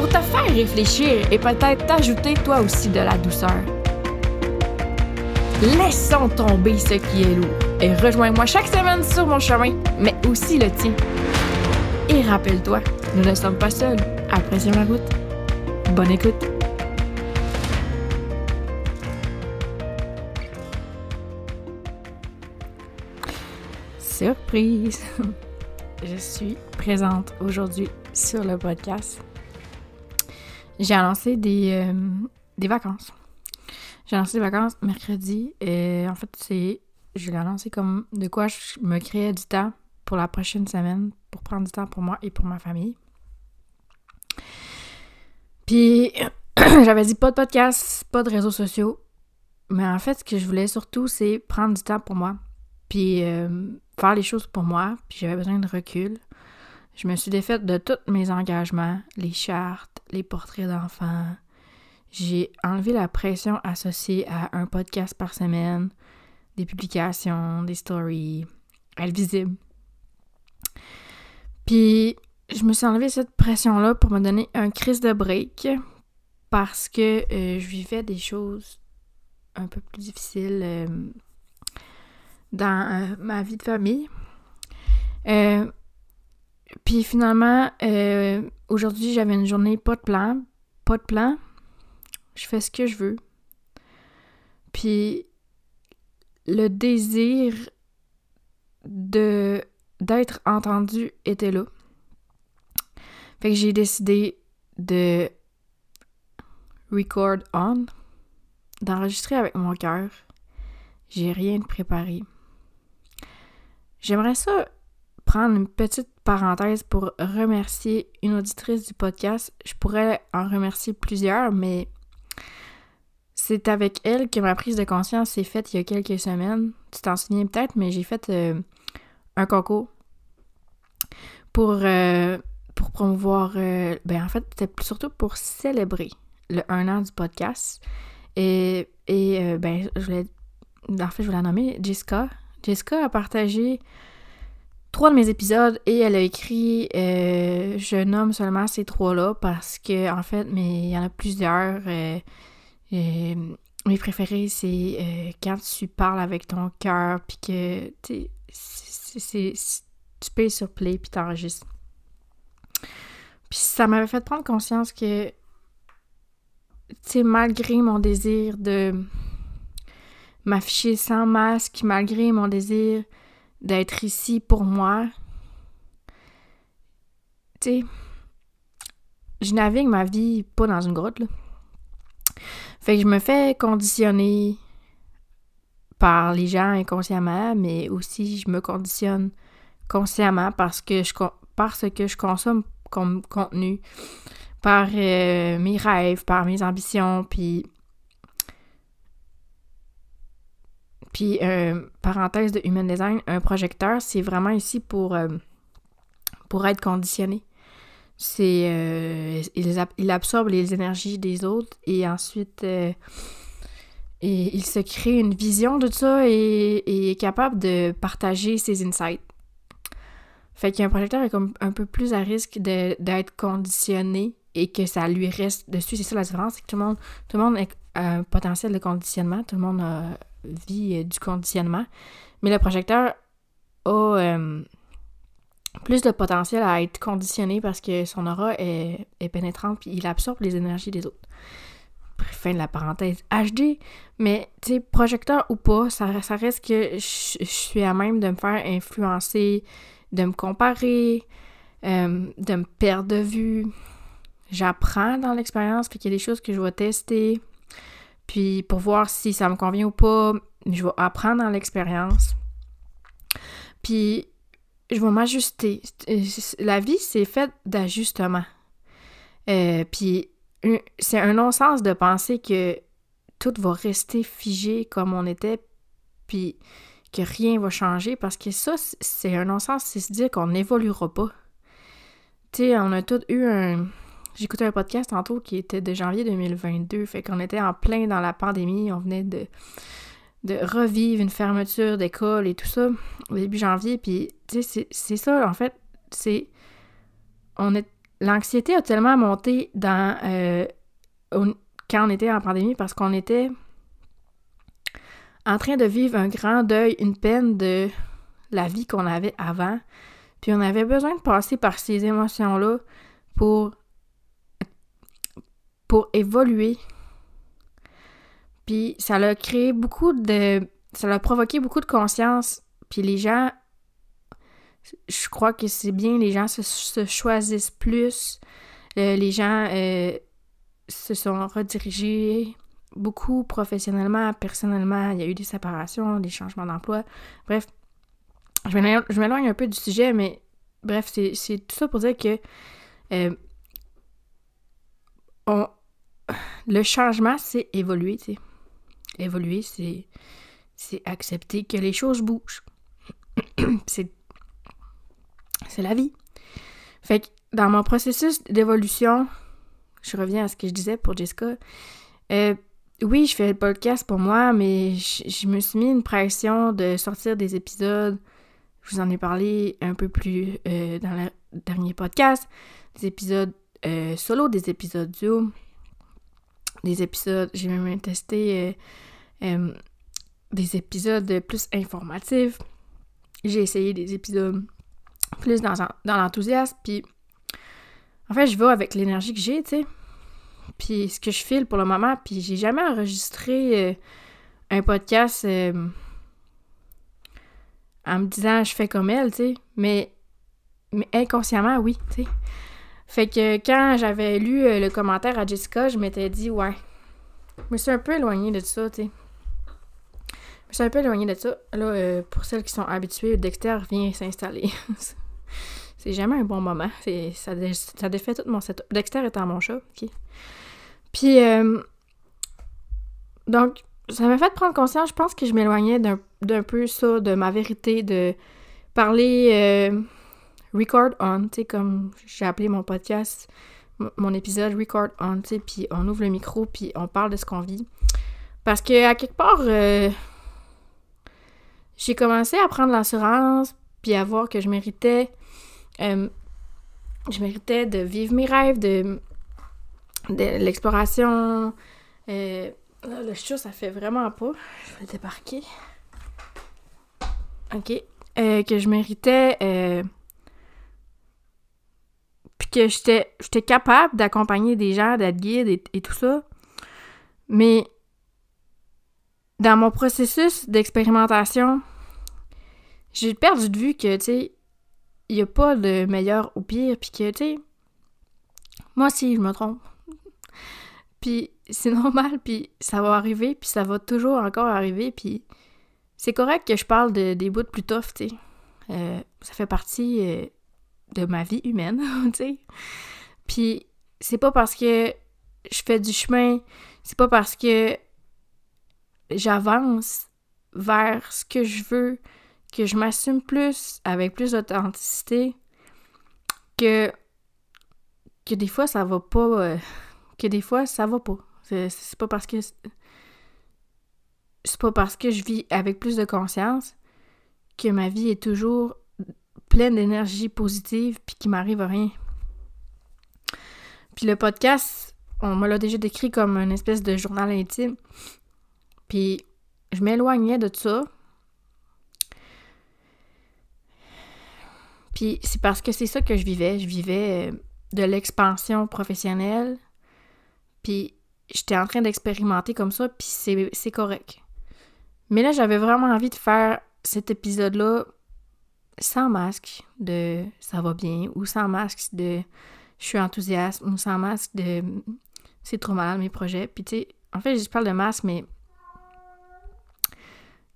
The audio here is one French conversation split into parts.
pour te faire réfléchir et peut-être t'ajouter toi aussi de la douceur. Laissons tomber ce qui est lourd et rejoins-moi chaque semaine sur mon chemin, mais aussi le tien. Et rappelle-toi, nous ne sommes pas seuls. Apprécie la route. Bonne écoute. Surprise! Je suis présente aujourd'hui sur le podcast. J'ai annoncé des, euh, des vacances. J'ai annoncé des vacances mercredi et en fait, c'est. Je l'ai annoncé comme de quoi je me créais du temps pour la prochaine semaine pour prendre du temps pour moi et pour ma famille. Puis, j'avais dit pas de podcast, pas de réseaux sociaux. Mais en fait, ce que je voulais surtout, c'est prendre du temps pour moi. Puis, euh, faire les choses pour moi. Puis, j'avais besoin de recul. Je me suis défaite de tous mes engagements, les chartes, les portraits d'enfants. J'ai enlevé la pression associée à un podcast par semaine, des publications, des stories, être visible. Puis, je me suis enlevé cette pression-là pour me donner un crise de break parce que euh, je vivais des choses un peu plus difficiles euh, dans euh, ma vie de famille. Puis finalement, aujourd'hui, j'avais une journée pas de plan, pas de plan. Je fais ce que je veux. Puis le désir de d'être entendu était là. Fait que j'ai décidé de record on, d'enregistrer avec mon cœur. J'ai rien de préparé. J'aimerais ça prendre une petite parenthèse pour remercier une auditrice du podcast. Je pourrais en remercier plusieurs, mais c'est avec elle que ma prise de conscience s'est faite il y a quelques semaines. Tu t'en souviens peut-être, mais j'ai fait euh, un concours pour, euh, pour promouvoir. Euh, ben en fait, c'était surtout pour célébrer le 1 an du podcast. Et, et ben, je voulais. En fait, je voulais la nommer Jessica. Jessica a partagé trois de mes épisodes et elle a écrit Je nomme seulement ces trois-là parce que, en fait, mais il y en a plusieurs. mes préférés, c'est quand tu parles avec ton cœur, puis que, tu tu payes sur play puis t'enregistres. Puis ça m'avait fait prendre conscience que, tu sais, malgré mon désir de m'afficher sans masque, malgré mon désir d'être ici pour moi, tu sais, je navigue ma vie pas dans une grotte, là. Fait que je me fais conditionner par les gens inconsciemment, mais aussi je me conditionne consciemment parce que je, parce que je consomme comme contenu, par euh, mes rêves, par mes ambitions, puis Puis, euh, parenthèse de Human Design, un projecteur, c'est vraiment ici pour, euh, pour être conditionné. C'est. il, il, absorbe les énergies des autres et ensuite il se crée une vision de ça et, est capable de partager ses insights. Fait qu'un projecteur est un peu plus à risque d'être conditionné et que ça lui reste dessus. C'est ça la différence, c'est que tout le monde, tout le monde a un potentiel de conditionnement, tout le monde a, vit euh, du conditionnement. Mais le projecteur a euh, plus de potentiel à être conditionné parce que son aura est, pénétrante puis il absorbe les énergies des autres fin de la parenthèse HD, mais tu sais, projecteur ou pas, ça, ça reste que je, suis à même de me faire influencer, de me comparer, euh, de me perdre de vue. J'apprends dans l'expérience, fait qu'il y a des choses que je vais tester, puis pour voir si ça me convient ou pas, je vais apprendre dans l'expérience. Puis je vais m'ajuster. La vie, c'est fait d'ajustements. Euh, puis c'est un non-sens de penser que tout va rester figé comme on était, puis que rien va changer, parce que ça, c'est un non-sens, c'est se dire qu'on n'évoluera pas. Tu sais, on a tous eu un... J'écoutais un podcast tantôt qui était de janvier 2022, fait qu'on était en plein dans la pandémie, on venait de, de revivre une fermeture d'école et tout ça au début janvier, puis tu sais, c'est ça, en fait, c'est... On est... L'anxiété a tellement monté dans... Euh, quand on était en pandémie parce qu'on était en train de vivre un grand deuil, une peine de la vie qu'on avait avant. Puis on avait besoin de passer par ces émotions-là pour, pour évoluer. Puis ça a créé beaucoup de... Ça a provoqué beaucoup de conscience. Puis les gens... Je crois que c'est bien, les gens se, choisissent plus. Euh, les gens euh, se sont redirigés beaucoup professionnellement, personnellement. Il y a eu des séparations, des changements d'emploi. Bref, je m'éloigne un peu du sujet, mais bref, c'est tout ça pour dire que euh, on, le changement, c'est évoluer, tu sais. Évoluer, c'est accepter que les choses bougent. c'est la vie. Fait que dans mon processus d'évolution, je reviens à ce que je disais pour Jessica. Euh, oui, je fais le podcast pour moi, mais je, me suis mis une pression de sortir des épisodes. Je vous en ai parlé un peu plus euh, dans le dernier podcast. Des épisodes euh, solo, des épisodes duo, des épisodes, j'ai même testé des épisodes plus informatifs. J'ai essayé des épisodes plus dans, l'enthousiasme, puis en fait, je vais avec l'énergie que j'ai, tu sais. Puis ce que je file pour le moment, puis j'ai jamais enregistré euh, un podcast euh, en me disant je fais comme elle, tu sais. Mais, mais inconsciemment, oui, tu sais. Fait que quand j'avais lu euh, le commentaire à Jessica, je m'étais dit, ouais, je me suis un peu éloignée de ça, tu sais. Je me suis un peu éloignée de ça. Là, pour celles qui sont habituées, Dexter vient s'installer. C'est jamais un bon moment. Ça, ça défait tout mon setup. Dexter étant mon chat, ok. Puis, euh, donc, ça m'a fait prendre conscience, je pense que je m'éloignais d'un peu ça, de ma vérité, de parler euh, record on, tu sais, comme j'ai appelé mon podcast, mon épisode record on, tu sais, puis on ouvre le micro, puis on parle de ce qu'on vit. Parce que, à quelque part, euh, j'ai commencé à prendre l'assurance, puis à voir que je méritais euh, je méritais de vivre mes rêves, de, l'exploration. Euh, le chat, ça fait vraiment pas. Je vais le débarquer. Ok. Que je méritais. Que j'étais, j'étais capable d'accompagner des gens, d'être guide et, tout ça. Mais dans mon processus d'expérimentation, j'ai perdu de vue que, tu sais, il n'y a pas de meilleur ou pire, puis que, tu sais, moi aussi, je me trompe. puis c'est normal, puis ça va arriver, puis ça va toujours encore arriver, puis c'est correct que je parle de, des bouts plus tough, tu sais. Euh, ça fait partie euh, de ma vie humaine, tu sais. Puis c'est pas parce que je fais du chemin, c'est pas parce que j'avance vers ce que je veux, que je m'assume plus, avec plus d'authenticité, que, que des fois ça va pas. Euh, que des fois ça va pas. C'est pas parce que. C'est pas parce que je vis avec plus de conscience que ma vie est toujours pleine d'énergie positive puis qu'il m'arrive rien. Puis le podcast, on me l'a déjà décrit comme une espèce de journal intime. Puis je m'éloignais de ça Puis c'est parce que c'est ça que je vivais. Je vivais euh, de l'expansion professionnelle. Puis j'étais en train d'expérimenter comme ça, puis c'est correct. Mais là, j'avais vraiment envie de faire cet épisode-là sans masque de ça va bien, ou sans masque de je suis enthousiaste, ou sans masque de c'est trop mal mes projets. Puis tu sais, en fait, je parle de masque, mais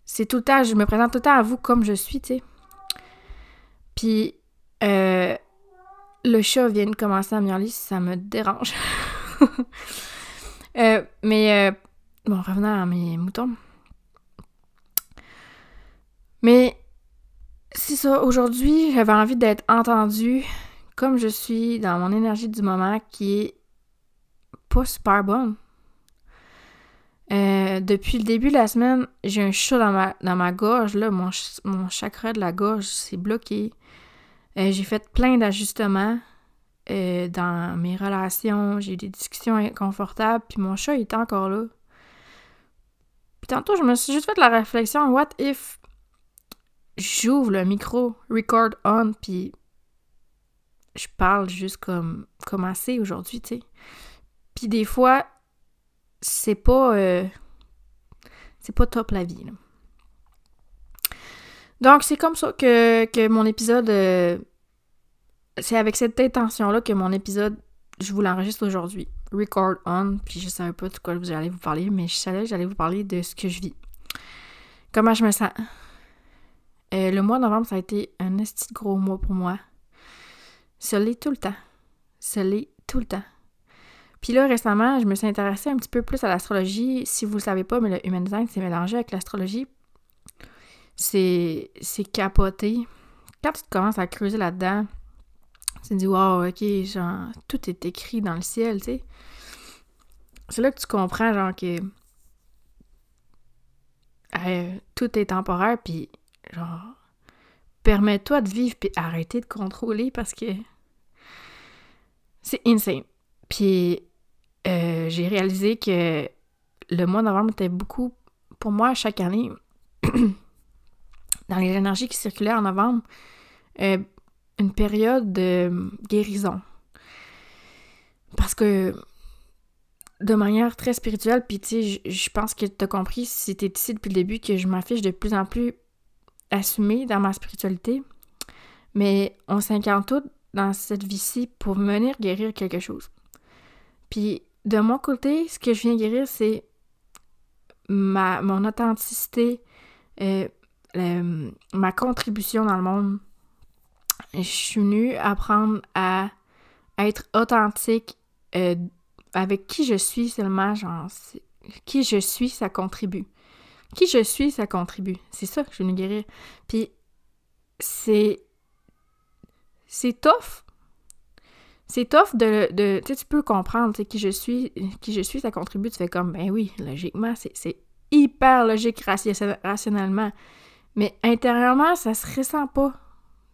c'est tout le temps, je me présente tout le temps à vous comme je suis, tu sais. Puis, euh, le chat vient de commencer à miauler, ça me dérange. Euh, mais, euh, bon, revenons à mes moutons. Mais, c'est ça, aujourd'hui, j'avais envie d'être entendue comme je suis dans mon énergie du moment qui est pas super bonne. Euh, depuis le début de la semaine, j'ai un chat dans ma, dans ma gorge. Là, mon, mon chakra de la gorge s'est bloqué. Euh, j'ai fait plein d'ajustements euh, dans mes relations. J'ai eu des discussions inconfortables. Puis mon chat est encore là. Puis tantôt, je me suis juste fait la réflexion What if j'ouvre le micro, record on, puis je parle juste comme, comme assez aujourd'hui, tu sais. Puis des fois, c'est pas. Euh, c'est pas top la vie, là. Donc, c'est comme ça que, mon épisode. Euh, c'est avec cette intention-là que mon épisode, je vous l'enregistre aujourd'hui. Record on, puis je savais pas de quoi vous allez vous parler, mais je savais que j'allais vous parler de ce que je vis. Comment je me sens? Euh, le mois de novembre, ça a été un esti gros mois pour moi. Ça l'est tout le temps. Ça l'est tout le temps. Puis là, récemment, je me suis intéressée un petit peu plus à l'astrologie. Si vous le savez pas, mais le human design, c'est mélangé avec l'astrologie. C'est, c'est capoté. Quand tu commences à creuser là-dedans, tu te dis, wow, ok, genre, tout est écrit dans le ciel, tu sais. C'est là que tu comprends, genre, que euh, tout est temporaire, puis genre, permets-toi de vivre, puis arrêter de contrôler parce que c'est insane. Puis euh, j'ai réalisé que le mois de novembre était beaucoup, pour moi, chaque année, dans les énergies qui circulaient en novembre, euh, une période de guérison. Parce que de manière très spirituelle, puis tu sais, je pense que tu as compris, si ici depuis le début, que je m'affiche de plus en plus assumée dans ma spiritualité. Mais on s'incarne toutes dans cette vie-ci pour venir guérir quelque chose. Puis de mon côté, ce que je viens guérir, c'est ma, mon authenticité, euh, ma contribution dans le monde. Je suis venue apprendre à, être authentique euh, avec qui je suis seulement, genre, qui je suis, ça contribue. Qui je suis, ça contribue. C'est ça que je viens guérir. Puis c'est c'est tough. C'est tough de, de tu sais, tu peux comprendre qui je suis, je suis, ça contribue, tu fais comme, ben oui, logiquement, c'est hyper logique rationnellement. Mais intérieurement, ça se ressent pas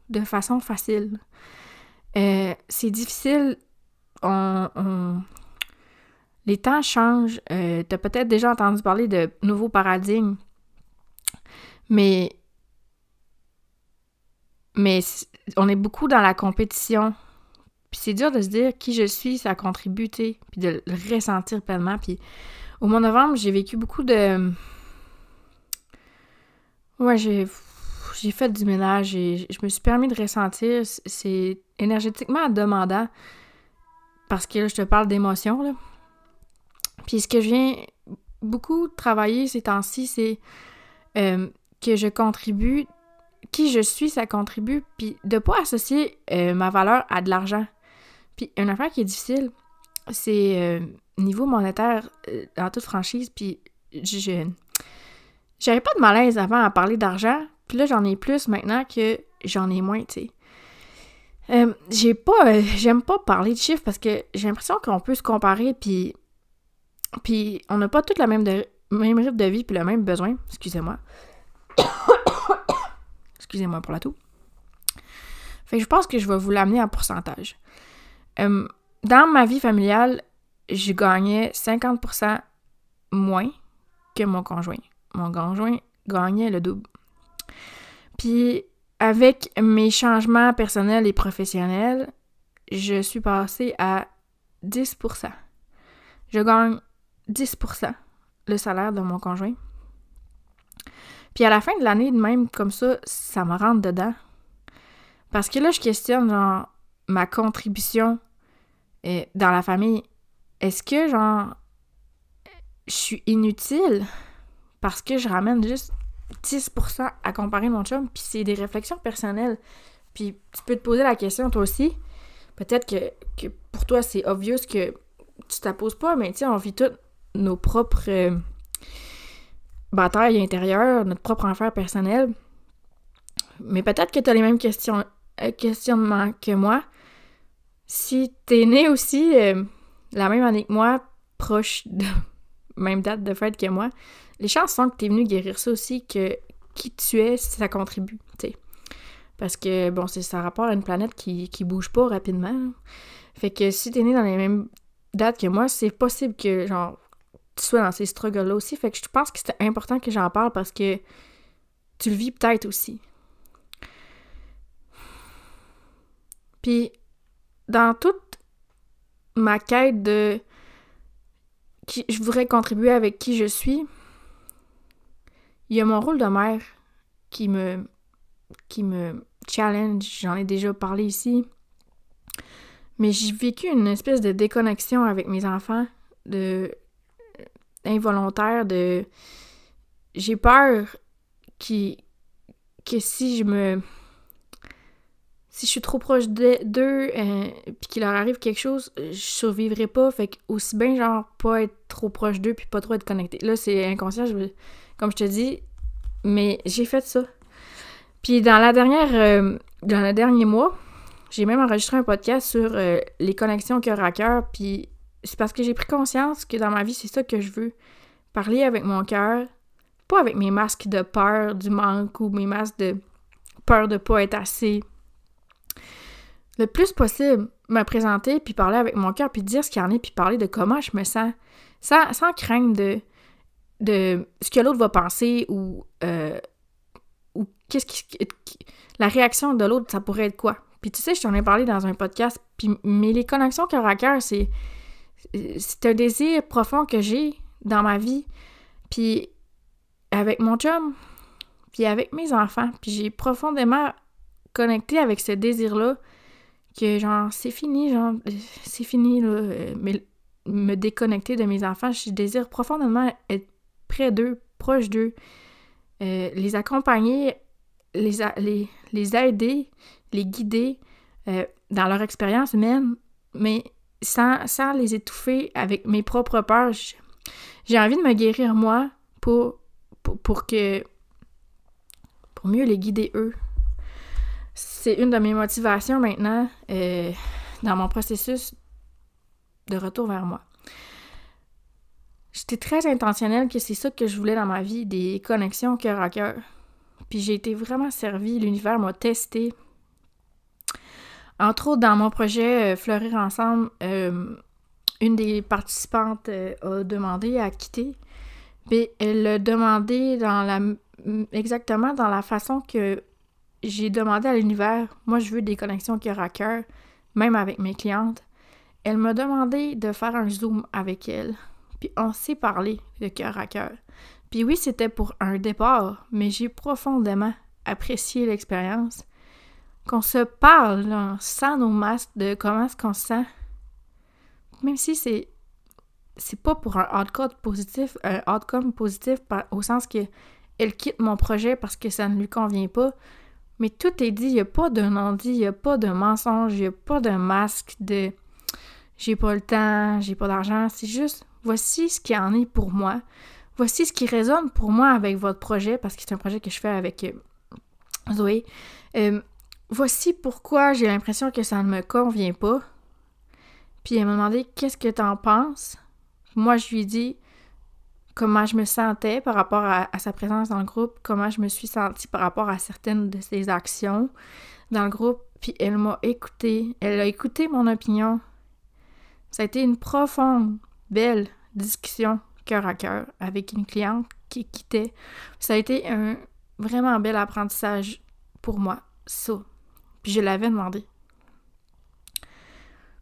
de façon facile. Euh, c'est difficile. On, Les temps changent. Euh, tu as peut-être déjà entendu parler de nouveaux paradigmes. Mais mais on est beaucoup dans la compétition. Puis c'est dur de se dire qui je suis, ça contribue, puis de le ressentir pleinement. Puis au mois de novembre, j'ai vécu beaucoup de. Ouais, j'ai. J'ai fait du ménage et je me suis permis de ressentir. C'est énergétiquement demandant. Parce que là, je te parle d'émotions, là. Puis ce que je viens beaucoup travailler ces temps-ci, c'est euh, que je contribue qui je suis, ça contribue, puis de pas associer euh, ma valeur à de l'argent. Puis une affaire qui est difficile, c'est euh, niveau monétaire dans toute franchise, puis je j'avais pas de malaise avant à parler d'argent, puis là j'en ai plus maintenant que j'en ai moins, tu sais. j'ai pas j'aime pas parler de chiffres parce que j'ai l'impression qu'on peut se comparer puis puis on n'a pas toute la même même rythme de vie puis le même besoin, excusez-moi. Excusez-moi pour la toux. Fait que je pense que je vais vous l'amener en pourcentage. Euh, dans ma vie familiale, je gagnais 50% moins que mon conjoint. Mon conjoint gagnait le double. Puis avec mes changements personnels et professionnels, je suis passée à 10%. Je gagne 10% le salaire de mon conjoint. Puis à la fin de l'année, de même comme ça, ça me rentre dedans. Parce que là, je questionne, genre, ma contribution dans la famille. Est-ce que, genre, je suis inutile parce que je ramène juste 10% à comparer mon chum? Puis c'est des réflexions personnelles. Puis tu peux te poser la question, toi aussi. Peut-être que, pour toi, c'est obvious que tu t'apposes pas, mais tu sais, on vit toutes nos propres euh, batailles intérieures, notre propre enfer personnel. Mais peut-être que tu as les mêmes questions, euh, questionnements que moi. Si t'es né aussi euh, la même année que moi, proche de même date de fête que moi, les chances sont que t'es venu guérir ça aussi, que qui tu es, ça contribue. Parce que, bon, c'est ça rapport à une planète qui, qui bouge pas rapidement. Fait que si t'es né dans les mêmes dates que moi, c'est possible que, genre, sois dans ces struggles-là aussi. Fait que je pense que c'est important que j'en parle parce que tu le vis peut-être aussi. Puis, dans toute ma quête de qui je voudrais contribuer avec qui je suis, il y a mon rôle de mère qui me qui me challenge, j'en ai déjà parlé ici. Mais j'ai vécu une espèce de déconnexion avec mes enfants, de involontaire, de j'ai peur que si je me si je suis trop proche d'eux euh, qu'il leur arrive quelque chose, je survivrai pas. Fait que aussi bien genre pas être trop proche d'eux puis pas trop être connecté. Là, c'est inconscient, comme je te dis, mais j'ai fait ça. Puis dans la dernière euh, dans le dernier mois, j'ai même enregistré un podcast sur euh, les connexions cœur à cœur puis c'est parce que j'ai pris conscience que dans ma vie, c'est ça que je veux. Parler avec mon cœur, pas avec mes masques de peur du manque ou mes masques de peur de pas être assez le plus possible me présenter, puis parler avec mon cœur, puis dire ce qu'il y en est, puis parler de comment je me sens, sans, sans craindre de, de ce que l'autre va penser ou, euh, ou qu'est-ce qui, La réaction de l'autre, ça pourrait être quoi? Puis tu sais, je t'en ai parlé dans un podcast, puis, mais les connexions cœur à cœur, c'est, c'est un désir profond que j'ai dans ma vie, puis avec mon chum, puis avec mes enfants, puis j'ai profondément connecté avec ce désir-là que genre c'est fini, genre c'est fini là, mais me déconnecter de mes enfants, je désire profondément être près d'eux, proche d'eux, euh, les accompagner, les, les, les, aider, les guider euh, dans leur expérience même, mais sans, les étouffer avec mes propres peurs. J'ai envie de me guérir moi pour, pour, pour que pour mieux les guider eux c'est une de mes motivations maintenant euh, dans mon processus de retour vers moi. J'étais très intentionnelle que c'est ça que je voulais dans ma vie, des connexions cœur à cœur. Puis j'ai été vraiment servie, l'univers m'a testé. Entre autres, dans mon projet euh, Fleurir ensemble, euh, une des participantes a demandé à quitter. Mais elle l'a demandé exactement dans la façon que j'ai demandé à l'univers, moi je veux des connexions cœur à cœur, même avec mes clientes. Elle m'a demandé de faire un zoom avec elle. Puis on s'est parlé de cœur à cœur. Puis oui, c'était pour un départ, mais j'ai profondément apprécié l'expérience. Qu'on se parle là, sans nos masques de comment est-ce qu'on se sent. Même si c'est c'est pas pour un outcome positif, un outcome positif au sens que elle quitte mon projet parce que ça ne lui convient pas, mais tout est dit, il n'y a pas de non-dit, il n'y a pas de mensonge, il n'y a pas de masque de j'ai pas le temps, j'ai pas d'argent. C'est juste voici ce qui en est pour moi. Voici ce qui résonne pour moi avec votre projet, parce que c'est un projet que je fais avec euh, Zoé. Euh, voici pourquoi j'ai l'impression que ça ne me convient pas. Puis elle m'a demandé qu'est-ce que t'en penses? Moi, je lui ai dit comment je me sentais par rapport à, sa présence dans le groupe, comment je me suis sentie par rapport à certaines de ses actions dans le groupe, puis elle m'a écouté, elle a écouté mon opinion. Ça a été une profonde, belle discussion cœur à cœur avec une cliente qui quittait. Ça a été un vraiment bel apprentissage pour moi, ça. Puis je l'avais demandé.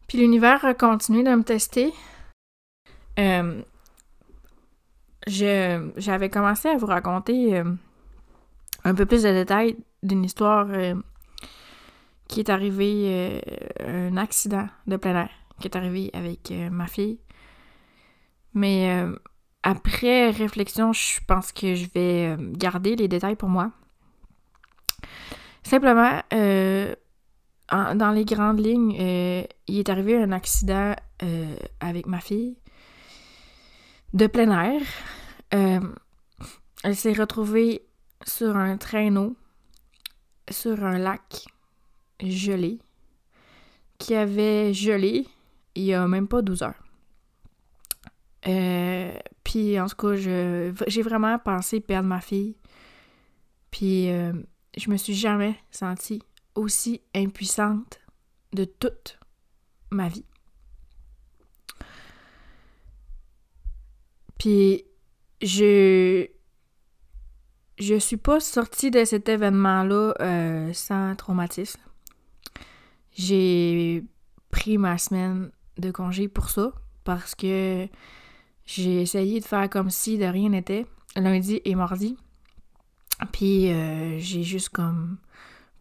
Puis l'univers a continué de me tester. Euh, j'avais commencé à vous raconter euh, un peu plus de détails d'une histoire euh, qui est arrivée, un accident de plein air qui est arrivé avec ma fille. Mais après réflexion, je pense que je vais garder les détails pour moi. Simplement, dans les grandes lignes, euh, il est arrivé un accident euh, avec ma fille de plein air. elle s'est retrouvée sur un traîneau sur un lac gelé qui avait gelé il y a même pas 12 heures. Euh, puis en tout cas, j'ai vraiment pensé perdre ma fille. Puis euh, je me suis jamais sentie aussi impuissante de toute ma vie. Puis je je suis pas sortie de cet événement-là euh, sans traumatisme. J'ai pris ma semaine de congé pour ça parce que j'ai essayé de faire comme si de rien n'était lundi et mardi. Puis euh, j'ai juste comme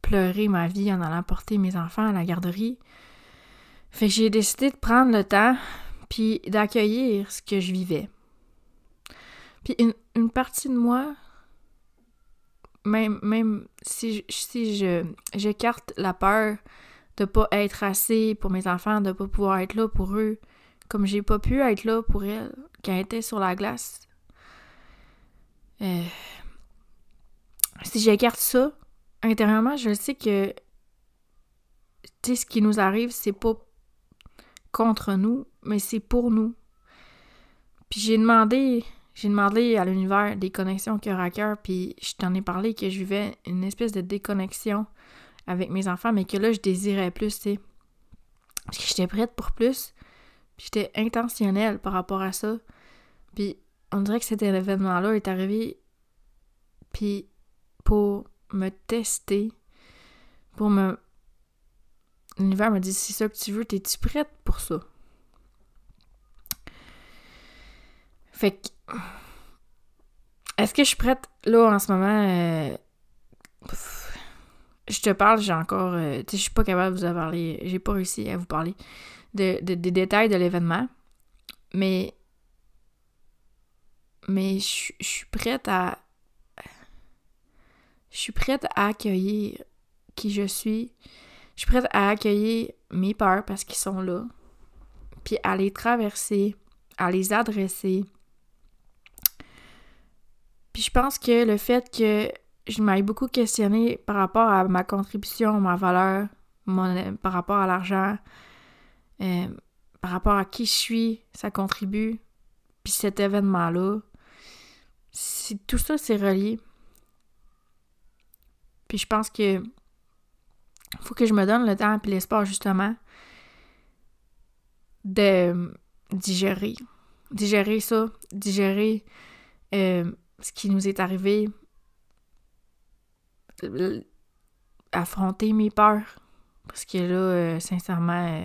pleuré ma vie en allant porter mes enfants à la garderie. Fait que j'ai décidé de prendre le temps puis d'accueillir ce que je vivais. Puis une, partie de moi même, même si, je j'écarte la peur de pas être assez pour mes enfants, de pas pouvoir être là pour eux, comme j'ai pas pu être là pour elle quand elle était sur la glace. Euh, si j'écarte ça, intérieurement, je sais que ce qui nous arrive, c'est pas contre nous, mais c'est pour nous. Puis j'ai demandé j'ai demandé à l'univers des connexions cœur à cœur, puis je t'en ai parlé que je vivais une espèce de déconnexion avec mes enfants, mais que là, je désirais plus, tu sais. Parce que j'étais prête pour plus, puis j'étais intentionnelle par rapport à ça. Puis on dirait que cet événement-là est arrivé, puis pour me tester, pour me... L'univers me dit, c'est ça que tu veux, t'es-tu prête pour ça? Fait que est-ce que je suis prête? Là en ce moment? Euh, je te parle, j'ai encore. Euh, tu sais, je suis pas capable de vous en parler. J'ai pas réussi à vous parler de, des détails de l'événement. Mais. Mais je suis prête à. Je suis prête à accueillir qui je suis. Je suis prête à accueillir mes peurs parce qu'ils sont là. Puis à les traverser, à les adresser puis je pense que le fait que je m'aille beaucoup questionné par rapport à ma contribution, ma valeur, mon, par rapport à l'argent, euh, par rapport à qui je suis, ça contribue. Puis cet événement-là, tout ça, c'est relié. Puis je pense que faut que je me donne le temps et l'espoir, justement, de digérer. Digérer ça, digérer euh, ce qui nous est arrivé, affronter mes peurs. Parce que là, euh, sincèrement, euh,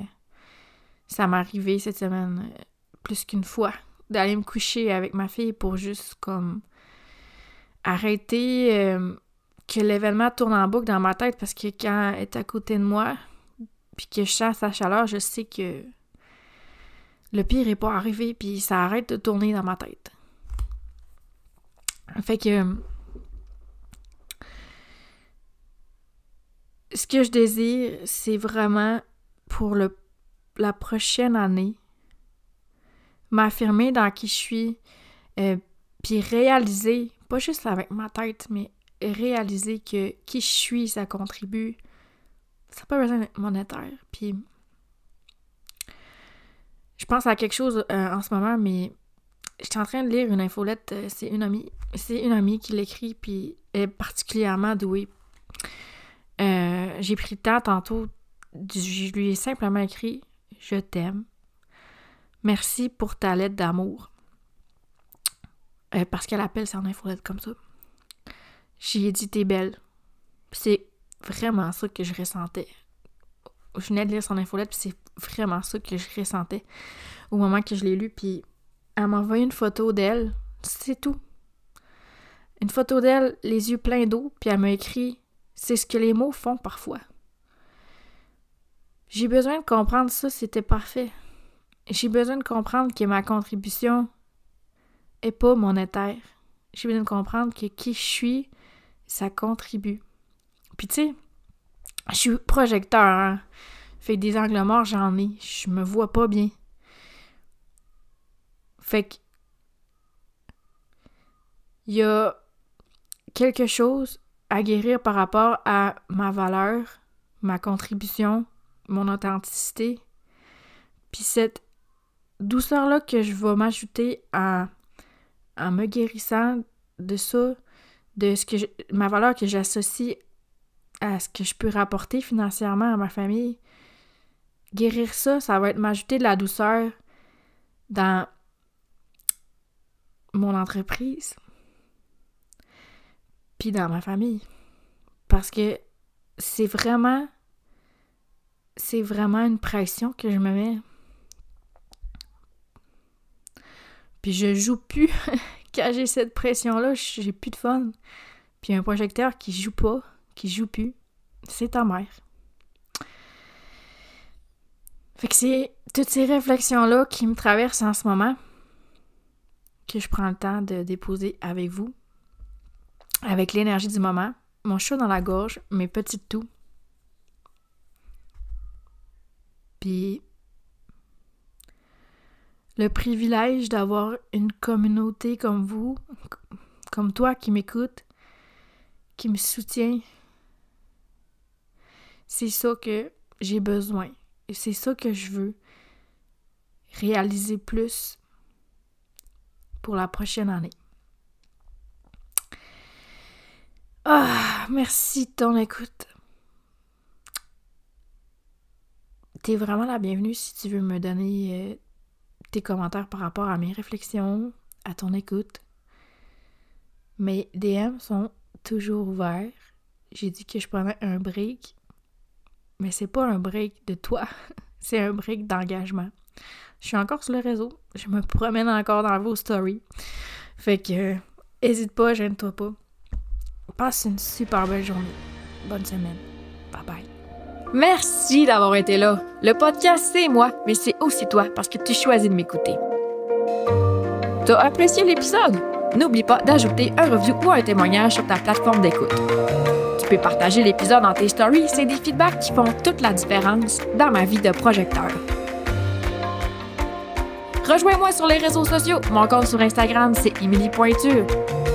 ça m'est arrivé cette semaine euh, plus qu'une fois d'aller me coucher avec ma fille pour juste comme arrêter que l'événement tourne en boucle dans ma tête parce que quand elle est à côté de moi puis que je sens sa chaleur, je sais que le pire est pas arrivé puis ça arrête de tourner dans ma tête. Fait que ce que je désire, c'est vraiment pour la prochaine année m'affirmer dans qui je suis, euh, puis réaliser, pas juste avec ma tête, mais réaliser que qui je suis, ça contribue. Ça n'a pas besoin d'être monétaire. Puis je pense à quelque chose euh, en ce moment, mais J'étais en train de lire une infolette, euh, c'est une amie. C'est une amie qui l'écrit, puis est particulièrement douée. Euh, j'ai pris le temps tantôt, je lui ai simplement écrit Je t'aime. Merci pour ta lettre d'amour. Parce qu'elle appelle son infolette comme ça. J'y ai dit T'es belle. C'est vraiment ça que je ressentais. Je venais de lire son infolette, puis c'est vraiment ça que je ressentais au moment que je l'ai lu, puis elle m'a envoyé une photo d'elle, c'est tout. Une photo d'elle, les yeux pleins d'eau, puis elle m'a écrit C'est ce que les mots font parfois. J'ai besoin de comprendre ça, c'était parfait. J'ai besoin de comprendre que ma contribution est pas monétaire. J'ai besoin de comprendre que qui je suis, ça contribue. Puis tu sais, Je suis projecteur, hein. Fait des angles morts, j'en ai. Je me vois pas bien. Fait que. Il y a quelque chose à guérir par rapport à ma valeur, ma contribution, mon authenticité. Puis cette douceur-là que je vais m'ajouter en me guérissant de ça, de ce que ma valeur que j'associe à ce que je peux rapporter financièrement à ma famille. Guérir ça, ça va être m'ajouter de la douceur dans mon entreprise, puis dans ma famille. Parce que c'est vraiment, c'est vraiment une pression que je me mets. Puis je joue plus. Quand j'ai cette pression-là, j'ai plus de fun. Puis un projecteur qui joue pas, qui joue plus, c'est ta mère. Fait que c'est toutes ces réflexions-là qui me traversent en ce moment que je prends le temps de déposer avec vous, avec l'énergie du moment, mon chat dans la gorge, mes petites toux. Puis le privilège d'avoir une communauté comme vous, comme toi qui m'écoute, qui me soutient. C'est ça que j'ai besoin. Et c'est ça que je veux réaliser plus pour la prochaine année. Ah, merci de ton écoute. T'es vraiment la bienvenue si tu veux me donner euh, tes commentaires par rapport à mes réflexions, à ton écoute. Mes DM sont toujours ouverts. J'ai dit que je prenais un break, mais c'est pas un break de toi, c'est un break d'engagement. Je suis encore sur le réseau, je me promène encore dans vos stories. Fait que, hésite pas, gêne-toi pas. Passe une super belle journée. Bonne semaine. Bye bye. Merci d'avoir été là. Le podcast, c'est moi, mais c'est aussi toi parce que tu choisis de m'écouter. T'as apprécié l'épisode? N'oublie pas d'ajouter un review ou un témoignage sur ta plateforme d'écoute. Tu peux partager l'épisode dans tes stories, c'est des feedbacks qui font toute la différence dans ma vie de projecteur. Rejoins-moi sur les réseaux sociaux. Mon compte sur Instagram, c'est Émilie Pointure.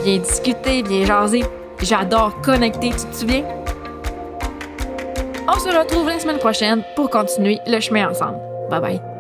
Viens discuter, viens jaser. J'adore connecter, tu te souviens? On se retrouve la semaine prochaine pour continuer le chemin ensemble. Bye bye.